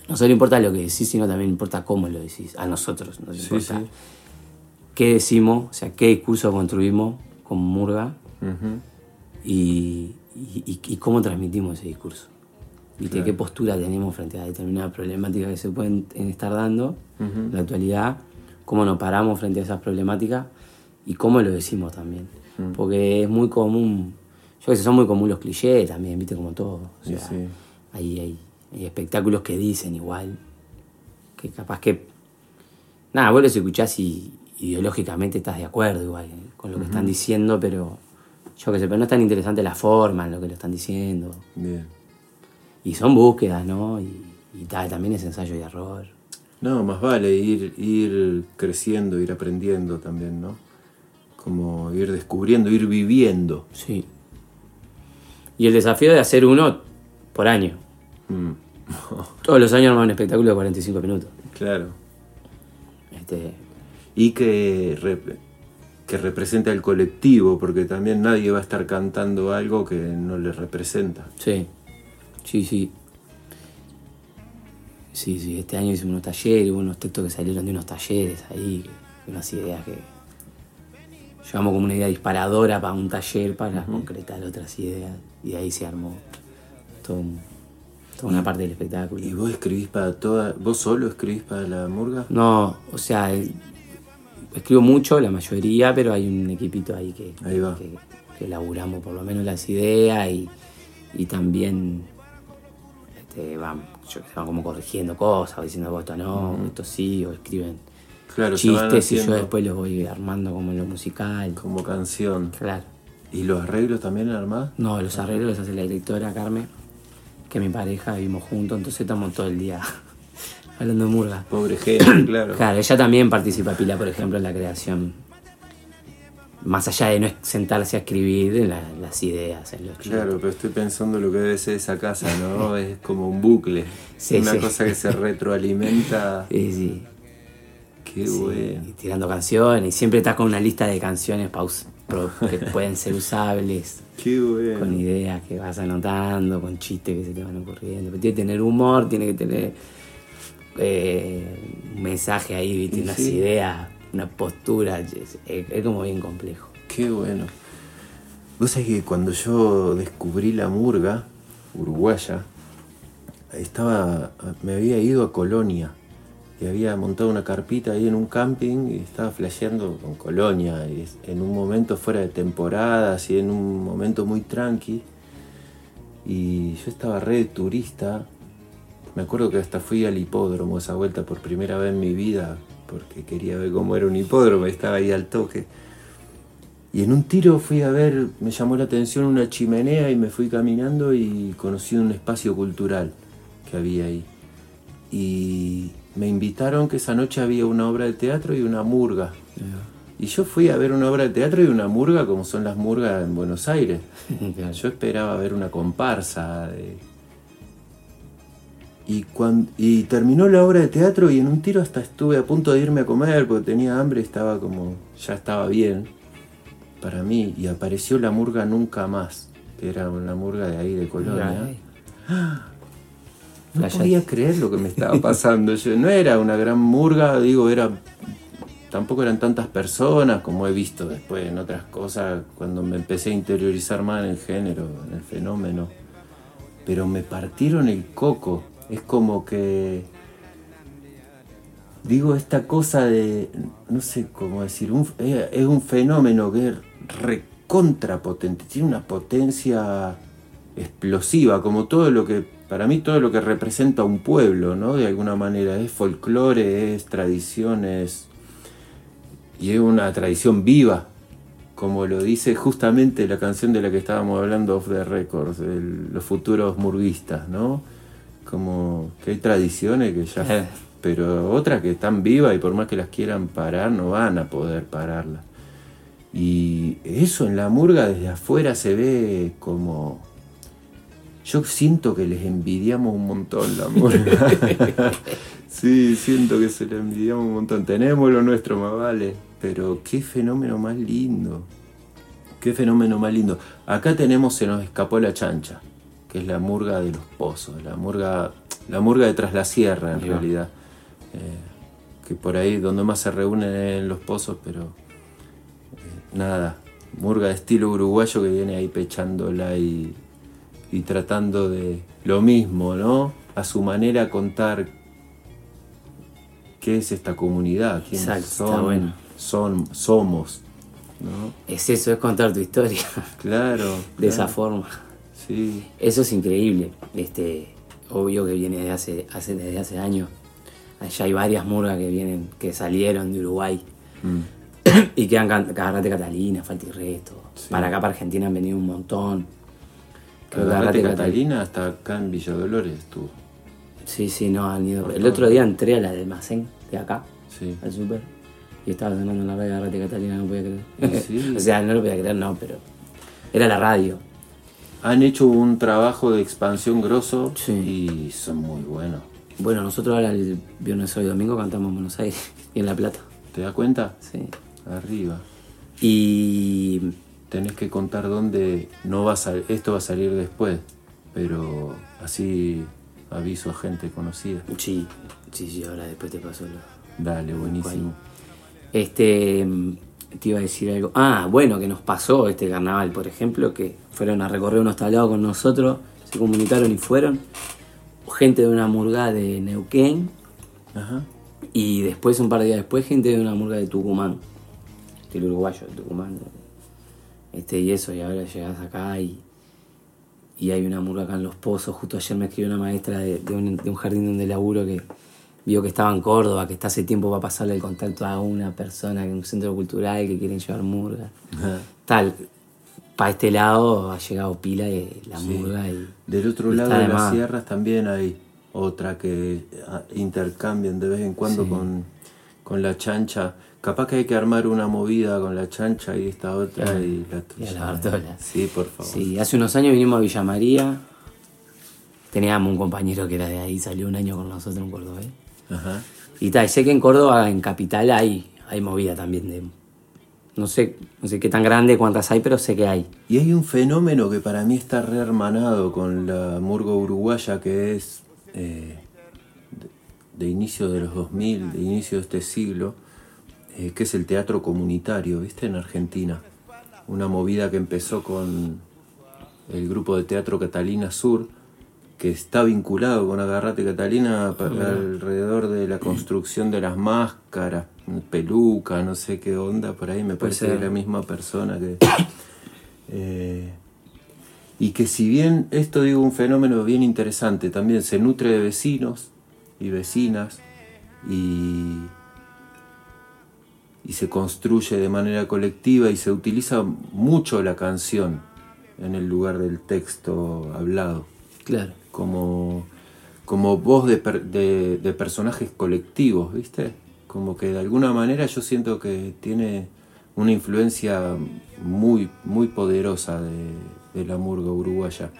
No solo importa lo que decís, sino también importa cómo lo decís. A nosotros nos importa sí. qué decimos, o sea, qué discurso construimos como murga Ujú. y, y- y- y cómo transmitimos ese discurso. ¿Viste? ¿Qué postura tenemos frente a determinadas problemáticas que se pueden estar dando en la actualidad? ¿Cómo nos paramos frente a esas problemáticas? Y cómo lo decimos también. Porque es muy común, yo que sé, son muy comunes los clichés también, ¿viste? Como todo. O Sí, sea, sí. Hay, hay, hay espectáculos que dicen igual, que capaz que... Nada, vos los escuchás y ideológicamente estás de acuerdo igual eh, con lo que están diciendo, pero yo que sé, pero no es tan interesante la forma en lo que lo están diciendo. Bien. Y son búsquedas, ¿no? Y, y tal, también es ensayo y error. No, más vale ir, ir creciendo, ir aprendiendo también, ¿no? Como ir descubriendo, ir viviendo. Sí. Y el desafío de hacer uno por año. Mm, Todos los años armar un espectáculo de 45 minutos. claro. Este, Y que, rep- que representa el colectivo, porque también nadie va a estar cantando algo que no le representa. sí, sí, sí. Sí, sí, este año hicimos unos talleres, hubo unos textos que salieron de unos talleres ahí, unas ideas que... Llevamos como una idea disparadora para un taller para concretar otras ideas y de ahí se armó todo un- toda una parte del espectáculo. ¿Y vos escribís para toda... ¿Vos solo escribís para la murga? No, o sea, eh, escribo mucho, la mayoría, pero hay un equipito ahí que, Ahí va. que, que elaboramos por lo menos las ideas y, y también este, van, yo van como corrigiendo cosas, o diciendo "Vos esto no, esto sí, o escriben Claro, chistes y yo después los voy armando como en lo musical. como canción. Claro. ¿Y los arreglos también armás? No, los arreglos los hace la directora Carmen, que mi pareja, vivimos juntos, entonces estamos todo el día hablando de murga. Pobre gente, claro. Claro, ella también participa pila, por ejemplo, en la creación. Más allá de no sentarse a escribir la- las ideas, en los Claro, pero estoy pensando lo que debe ser esa casa, ¿no? Es como un bucle. Sí, Una sí. cosa que se retroalimenta. Sí, sí. Qué sí, bueno. y tirando canciones. Y siempre estás con una lista de canciones que pueden ser usables, Qué bueno. con ideas que vas anotando, con chistes que se te van ocurriendo. Pero tiene que tener humor, tiene que tener eh, un mensaje ahí, unas sí. ideas, una postura. Es, es- es como bien complejo. Qué bueno. Vos sabés que cuando yo descubrí la murga uruguaya, estaba, me había ido a Colonia y había montado una carpita ahí en un camping y estaba flasheando con Colonia, en un momento fuera de temporada, así en un momento muy tranqui. Y yo estaba re turista. Me acuerdo que hasta fui al hipódromo esa vuelta por primera vez en mi vida, porque quería ver cómo era un hipódromo, estaba ahí al toque. Y en un tiro fui a ver, me llamó la atención una chimenea y me fui caminando y conocí un espacio cultural que había ahí. Y me invitaron que esa noche había una obra de teatro y una murga. Y yo fui a ver una obra de teatro y una murga como son las murgas en Buenos Aires. Yo esperaba ver una comparsa. Y, cuando, y terminó la obra de teatro y en un tiro hasta estuve a punto de irme a comer porque tenía hambre y estaba como, ya estaba bien para mí. Y apareció la murga Nunca Más, que era una murga de ahí de Colonia. No podía creer lo que me estaba pasando. Yo, no era una gran murga, digo, era. Tampoco eran tantas personas como he visto después en otras cosas, cuando me empecé a interiorizar más en el género, en el fenómeno. Pero me partieron el coco. Es como que. Digo, esta cosa de. No sé cómo decir. es un fenómeno que es recontrapotente. Tiene una potencia explosiva, como todo lo que para mí todo lo que representa un pueblo, ¿no? De alguna manera, es folclore, es tradiciones, y es una tradición viva, como lo dice justamente la canción de la que estábamos hablando off the records, los futuros murguistas, ¿no? Como que hay tradiciones que ya... Eh. pero otras que están vivas y por más que las quieran parar, no van a poder pararlas. Y eso en la murga desde afuera se ve como yo siento que les envidiamos un montón la murga. sí, siento que se le envidiamos un montón. Tenemos lo nuestro, más vale. Pero qué fenómeno más lindo. Qué fenómeno más lindo. Acá tenemos Se nos escapó la chancha, que es la murga de los pozos, la murga, la murga de tras la sierra en realidad. Eh, que por ahí donde más se reúnen en los pozos, pero eh, nada, murga de estilo uruguayo que viene ahí pechándola y y tratando de lo mismo, ¿no? A su manera contar qué es esta comunidad, quiénes son, son, somos. ¿no? Es eso, es contar tu historia. Claro. de esa forma. Sí. Eso es increíble. Este, obvio que viene desde hace, hace, desde hace años. Allá hay varias murgas que vienen, que salieron de Uruguay. Mm. y que han Carrate Catalina, Falta y Resto. Para acá, para Argentina han venido un montón. Agarrate Catalina hasta acá en Villa Dolores estuvo. Sí, sí, no, han ido. El otro día entré a la del almacén de acá, al super, y estaba sonando en la radio Agarrate Catalina, no podía creer. o sea, no lo podía creer, no, pero era la radio. Han hecho un trabajo de expansión grosso y son muy buenos. Bueno, nosotros ahora el viernes hoy domingo cantamos en Buenos Aires y en La Plata. ¿Te das cuenta? Sí. Arriba. Y tenés que contar dónde no va a esto va a salir después, pero así aviso a gente conocida. Sí, sí, sí, ahora después te paso lo. Dale, buenísimo. Este, te iba a decir algo. Ah, bueno, que nos pasó este carnaval, por ejemplo, que fueron a recorrer unos tablados con nosotros, se comunicaron y fueron. Gente de una murga de Neuquén. Ajá. Y después, un par de días después, gente de una murga de Tucumán. El uruguayo de Tucumán. Este, y eso, y ahora llegas acá y, y hay una murga acá en Los Pozos. Justo ayer me escribió una maestra de, un, jardín donde laburo que vio que estaba en Córdoba, que está hace tiempo va a pasarle el contacto a una persona en un centro cultural que quieren llevar murga. Tal, para este lado ha llegado pila de la murga. Y, Del otro lado de las sierras también hay otra que ah, intercambian de vez en cuando con, con la chancha Capaz que hay que armar una movida con la chancha y esta otra y la tuya. Y la Bartola. Sí, por favor. Sí, hace unos años vinimos a Villa María. Teníamos un compañero que era de ahí, salió un año con nosotros en Córdoba. Ajá. Y tal, sé que en Córdoba, en Capital, hay, hay movida también de. No sé, no sé qué tan grande, cuántas hay, pero sé que hay. Y hay un fenómeno que para mí está rehermanado con la murga uruguaya que es eh, de, de inicio de los 2000, de inicio de este siglo, eh, que es el teatro comunitario, ¿viste? En Argentina. una movida que empezó con el grupo de teatro Catalina Sur, que está vinculado con Agarrate Catalina alrededor de la construcción de las máscaras, peluca, no sé qué onda, por ahí me parece que es la misma persona que... Eh, y que si bien esto digo un fenómeno bien interesante, también se nutre de vecinos y vecinas y, y se construye de manera colectiva y se utiliza mucho la canción en el lugar del texto hablado. Claro. Como, como voz de, de, personajes colectivos, ¿viste? Como que de alguna manera yo siento que tiene una influencia muy, muy poderosa de, de la murga uruguaya.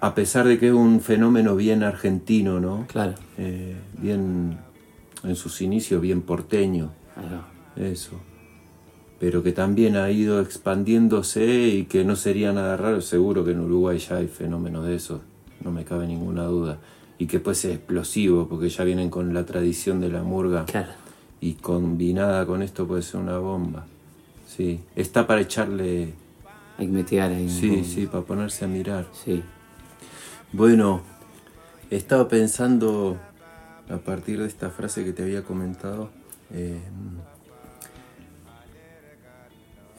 A pesar de que es un fenómeno bien argentino, ¿no? Claro. Eh, bien, en sus inicios, bien porteño. Eso. Pero que también ha ido expandiéndose y que no sería nada raro. Seguro que en Uruguay ya hay fenómenos de eso, no me cabe ninguna duda. Y que puede ser explosivo, porque ya vienen con la tradición de la murga. Claro. Y combinada con esto puede ser una bomba. Sí, está para echarle hay que investigar ahí. Sí, sí, para ponerse a mirar. Sí. Bueno, estaba pensando a partir de esta frase que te había comentado, eh,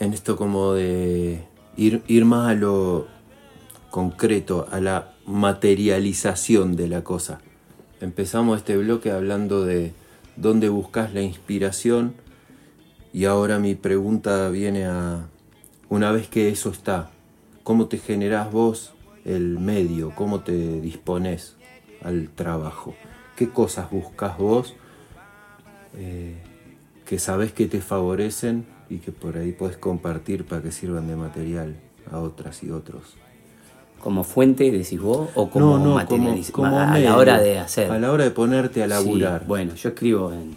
en esto como de ir, ir más a lo concreto, a la materialización de la cosa. Empezamos este bloque hablando de dónde buscas la inspiración y ahora mi pregunta viene a una vez que eso está, ¿cómo te generás vos el medio? ¿Cómo te dispones al trabajo? ¿Qué cosas buscas vos eh, que sabes que te favorecen y que por ahí puedes compartir para que sirvan de material a otras y otros? ¿Como fuente, decís vos? ¿O como no, como, a, la hora de hacer? A la hora de ponerte a laburar. bueno, yo escribo en,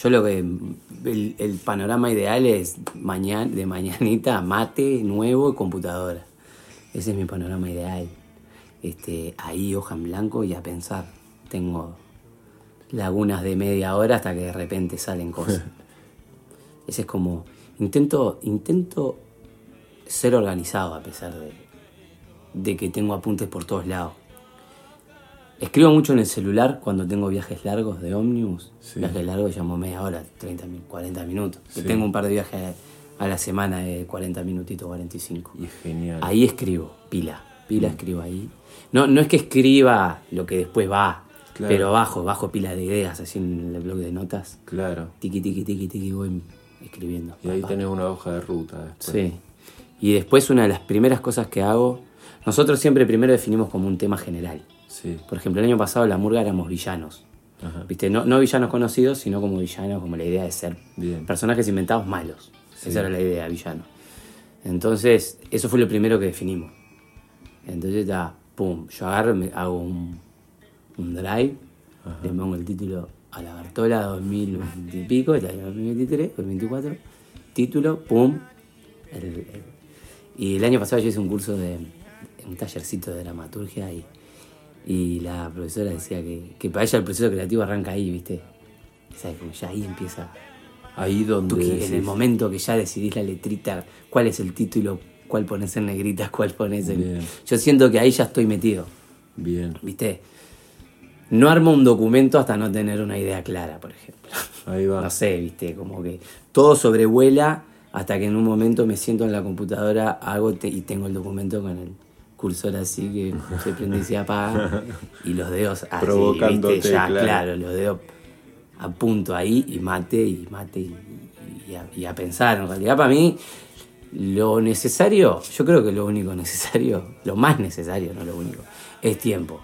yo lo que. El, panorama ideal es mañana, de mañanita, mate, nuevo y computadora. Ese es mi panorama ideal. Este, ahí, hoja en blanco y a pensar. Tengo lagunas de media hora hasta que de repente salen cosas. Ese es como. Intento, intento ser organizado a pesar de, de que tengo apuntes por todos lados. Escribo mucho en el celular cuando tengo viajes largos de ómnibus. Viajes largos llamo media hora, 30, 40 minutos. Tengo un par de viajes a la semana de 40 minutitos, 45. Y genial. Ahí escribo, pila. Pila mm. escribo ahí. No, no es que escriba lo que después va, pero bajo, bajo pila de ideas así en el blog de notas. Claro. Tiki, tiki, tiki, tiki, voy escribiendo. Y ahí tenés una hoja de ruta Sí. Y después una de las primeras cosas que hago, nosotros siempre primero definimos como un tema general. Por ejemplo, el año pasado la murga éramos villanos. ¿Viste? No, no, villanos conocidos, sino como villanos, como la idea de ser personajes inventados malos. Esa era la idea, villano. Entonces, eso fue lo primero que definimos. Entonces, ya, pum, yo agarro, me hago un, un drive, le pongo el título a la Bartola 2020 y pico, 2023, 2024, título, pum. y el año pasado yo hice un curso de un tallercito de dramaturgia y y la profesora decía que, para ella el proceso creativo arranca ahí, ¿viste? ¿Sabes? Como ya ahí empieza. Ahí donde. en el momento que ya decidís la letrita, cuál es el título, cuál pones en negritas, cuál pones en. Yo siento que ahí ya estoy metido. Bien. ¿Viste? No armo un documento hasta no tener una idea clara, por ejemplo. Ahí va. No sé, ¿viste? Como que todo sobrevuela hasta que en un momento me siento en la computadora, hago y tengo el documento con el cursor así que se prende y se apaga y los dedos así, Provocándote, Ya, claro. los dedos a punto ahí y mate y mate y, a, pensar. En realidad para mí lo necesario, yo creo que lo único necesario, lo más necesario, no lo único, es tiempo.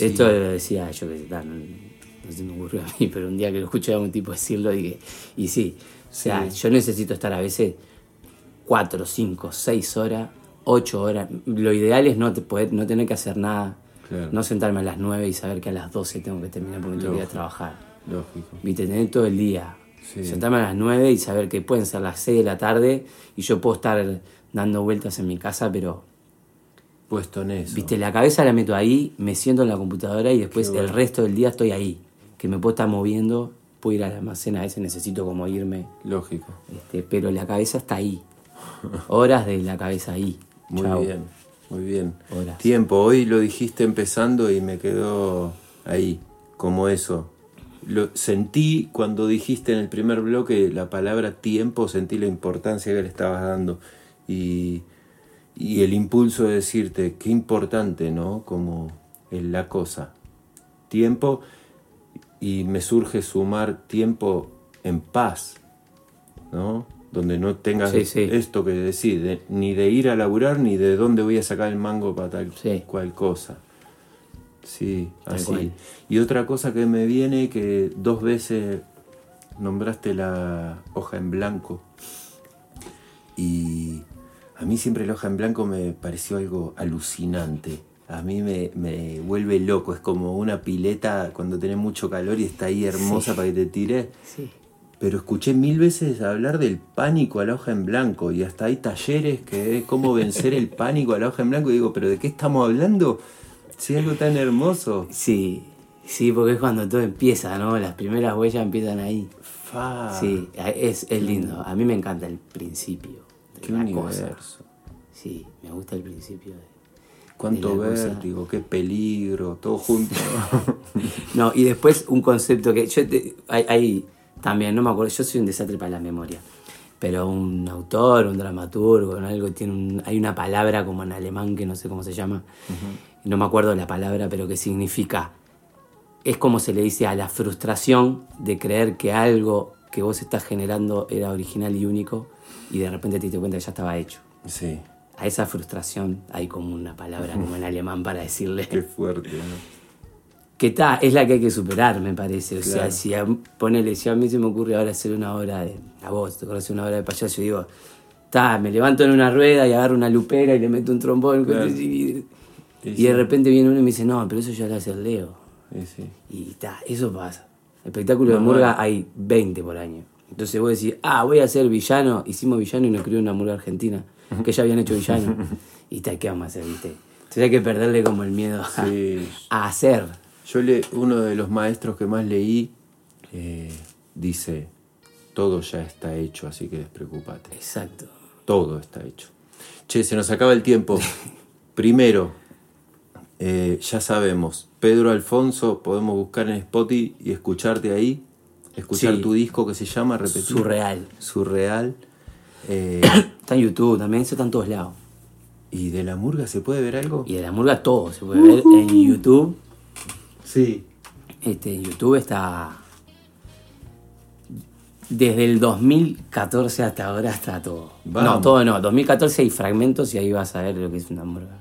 Esto lo decía yo que no, no, se me ocurrió a mí, pero un día que lo escuché a un tipo decirlo dije, y sí, o sea, yo necesito estar a veces cuatro, cinco, seis horas ocho horas. Lo ideal es no, te poder, no tener que hacer nada. No sentarme a las nueve y saber que a las doce tengo que terminar porque tengo que ir a trabajar. Lógico. Viste, tener todo el día. Sentarme a las nueve y saber que pueden ser las seis de la tarde y yo puedo estar dando vueltas en mi casa, pero. Puesto en eso. Viste, la cabeza la meto ahí, me siento en la computadora y después el resto del día estoy ahí. Que me puedo estar moviendo, puedo ir al almacén, a veces necesito como irme. Lógico. Este, pero la cabeza está ahí. Horas de la cabeza ahí. Muy Chau. bien, muy bien. Horas. Tiempo, hoy lo dijiste empezando y me quedó ahí, como eso. Lo sentí cuando dijiste en el primer bloque la palabra tiempo, sentí la importancia que le estabas dando y, y el impulso de decirte qué importante, ¿no? Como es la cosa. Tiempo y me surge sumar tiempo en paz, ¿no? Donde no tengas Sí, sí. esto que decir, de- ni de ir a laburar, ni de dónde voy a sacar el mango para tal Sí. cual cosa. Sí, Tal así. cual. Y otra cosa que me viene, que dos veces nombraste la hoja en blanco. Y a mí siempre la hoja en blanco me pareció algo alucinante. A mí me, me vuelve loco, es como una pileta cuando tenés mucho calor y está ahí hermosa para que te tires. Sí. Pero escuché mil veces hablar del pánico a la hoja en blanco y hasta hay talleres que es cómo vencer el pánico a la hoja en blanco y digo, pero ¿de qué estamos hablando? Si es algo tan hermoso. Sí, sí, porque es cuando todo empieza, ¿no? Las primeras huellas empiezan ahí. Fa, Sí, es, es lindo. A mí me encanta el principio qué la universo. cosa. Sí, me gusta el principio. de- Cuánto de cosa. vértigo, qué peligro, todo junto. No, y después un concepto que yo te- hay, hay también, no me acuerdo, yo soy un desastre para la memoria, pero un autor, un dramaturgo, ¿no? algo tiene un- hay una palabra como en alemán que no sé cómo se llama, no me acuerdo la palabra, pero que significa, es como se le dice a la frustración de creer que algo que vos estás generando era original y único y de repente te diste cuenta que ya estaba hecho. sí, A esa frustración hay como una palabra como en alemán para decirle qué fuerte. ¿no? que está, es la que hay que superar, me parece. O sea, si a, ponele, si a mí se me ocurre ahora hacer una obra de. A vos, te conoces una obra de payaso, y digo, está, me levanto en una rueda y agarro una lupera y le meto un trombón. Claro. Y, de repente viene uno y me dice, no, pero eso ya lo hace el Leo. Sí. Y está, eso pasa. Espectáculo de murga hay 20 por año. Entonces vos decís, ah, voy a ser villano. Hicimos villano y nos crió una murga argentina, que ya habían hecho villano. y está, ¿qué vamos a hacer, viste? Entonces hay que perderle como el miedo a, Sí. a hacer. Yo le, uno de los maestros que más leí eh, dice, todo ya está hecho, así que despreocupate. Exacto. Todo está hecho. Che, se nos acaba el tiempo. Primero, eh, ya sabemos, Pedro Alfonso, podemos buscar en Spotify y escucharte ahí, escuchar Sí. tu disco que se llama, repetir. Surreal. Surreal. Eh, Está en YouTube también, eso está en todos lados. ¿Y de la murga se puede ver algo? Y de la murga todo se puede ver en YouTube. Sí. Este, en YouTube está. Desde el 2014 hasta ahora está todo. No, todo no. 2014 hay fragmentos y ahí vas a ver lo que es una murga.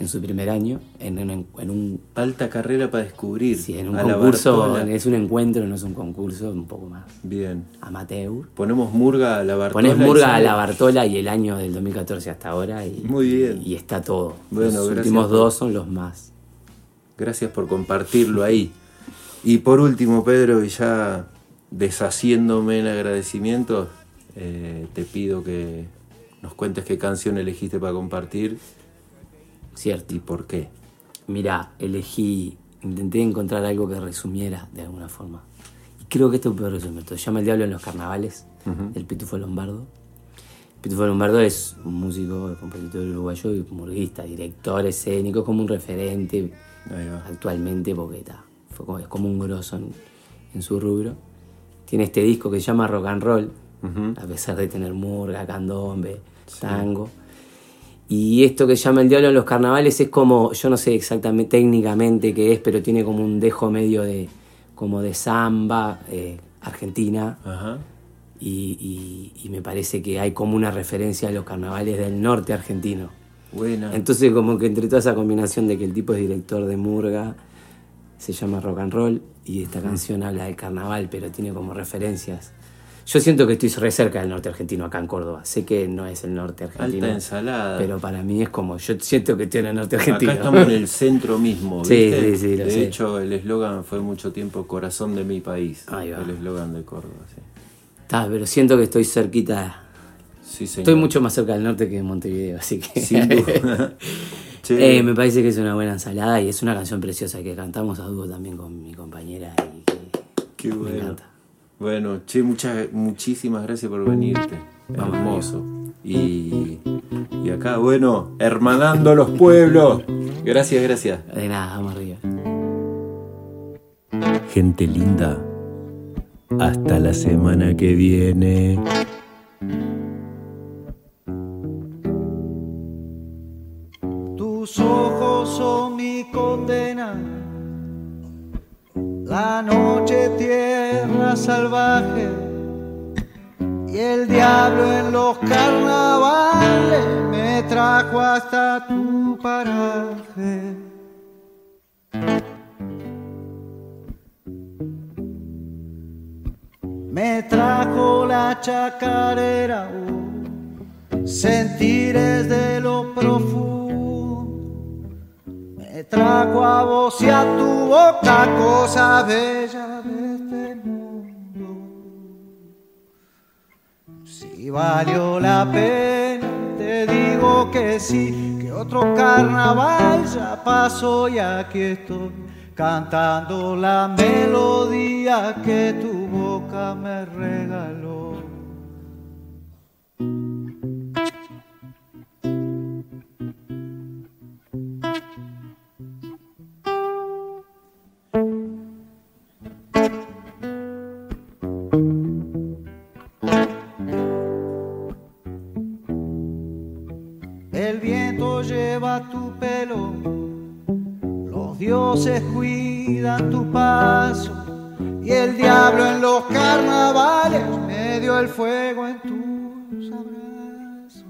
En su primer año, en, un- en un, Alta carrera para descubrir. sí, en un A concurso, es un encuentro, no es un concurso, un poco más Bien. amateur. Ponemos murga a la Bartola. Pones y murga a la Bartola y el año del 2014 hasta ahora y, Muy bien. y está todo. Bueno, los últimos por- dos son los más. Gracias por compartirlo ahí. Y por último, Pedro, y ya deshaciéndome en agradecimientos, eh, te pido que nos cuentes qué canción elegiste para compartir Cierto. y por qué. Mira, elegí, intenté encontrar algo que resumiera de alguna forma. Y creo que esto puede resumir todo. Se llama El Diablo en los Carnavales, del Pitufo Lombardo. Pitufo Lombardo es un músico, compositor uruguayo y murguista, director escénico, es como un referente actualmente porque está, es como un grosso en, en su rubro. Tiene este disco que se llama Rock and Roll, a pesar de tener murga, candombe, tango. Y esto que se llama El Diablo en los Carnavales es como, yo no sé exactamente técnicamente qué es, pero tiene como un dejo medio de, como de samba eh, argentina. Ajá. Y, y- y me parece que hay como una referencia a los carnavales del norte argentino. Buena. Entonces como que entre toda esa combinación de que el tipo es director de Murga, se llama Rock and Roll, y esta canción habla del carnaval, pero tiene como referencias. Yo siento que estoy re cerca del norte argentino, acá en Córdoba. Sé que no es el norte argentino. Alta ensalada. Pero para mí es como, yo siento que estoy en el norte argentino. Acá estamos en el centro mismo. Sí, ¿viste? sí, sí, lo De sé. hecho, el eslogan fue mucho tiempo Corazón de mi país. Ahí va. El eslogan de Córdoba, sí. Está, pero siento que estoy cerquita. Sí, señor. Estoy mucho más cerca del norte que de Montevideo, así que... Sin duda. Eh, me parece que es una buena ensalada y es una canción preciosa que cantamos a dúo también con mi compañera y que Qué me bueno. encanta. Bueno, che, muchas, muchísimas gracias por venirte. Hermoso. Y, y acá, bueno, hermanando los pueblos. Gracias, gracias. De nada, vamos arriba. Gente linda, hasta la semana que viene. Tus ojos son mi condena. La noche tierra salvaje y el diablo en los carnavales me trajo hasta tu paraje. Me trajo la chacarera, uh, sentires de lo profundo. Me trajo a vos y a tu boca cosa bella de este mundo. Si valió la pena, te digo que sí, que otro carnaval ya pasó y aquí estoy cantando la melodía que tu boca me regaló. El fuego en tus abrazos.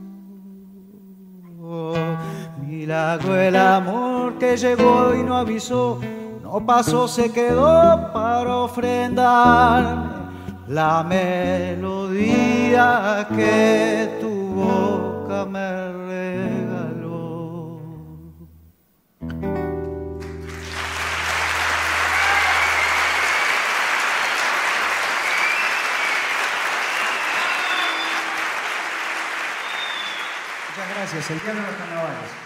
Milagro el amor que llegó y no avisó, no pasó, se quedó para ofrendarme la melodía que tu boca me regaló. Gracias. El diablo de los carnavales.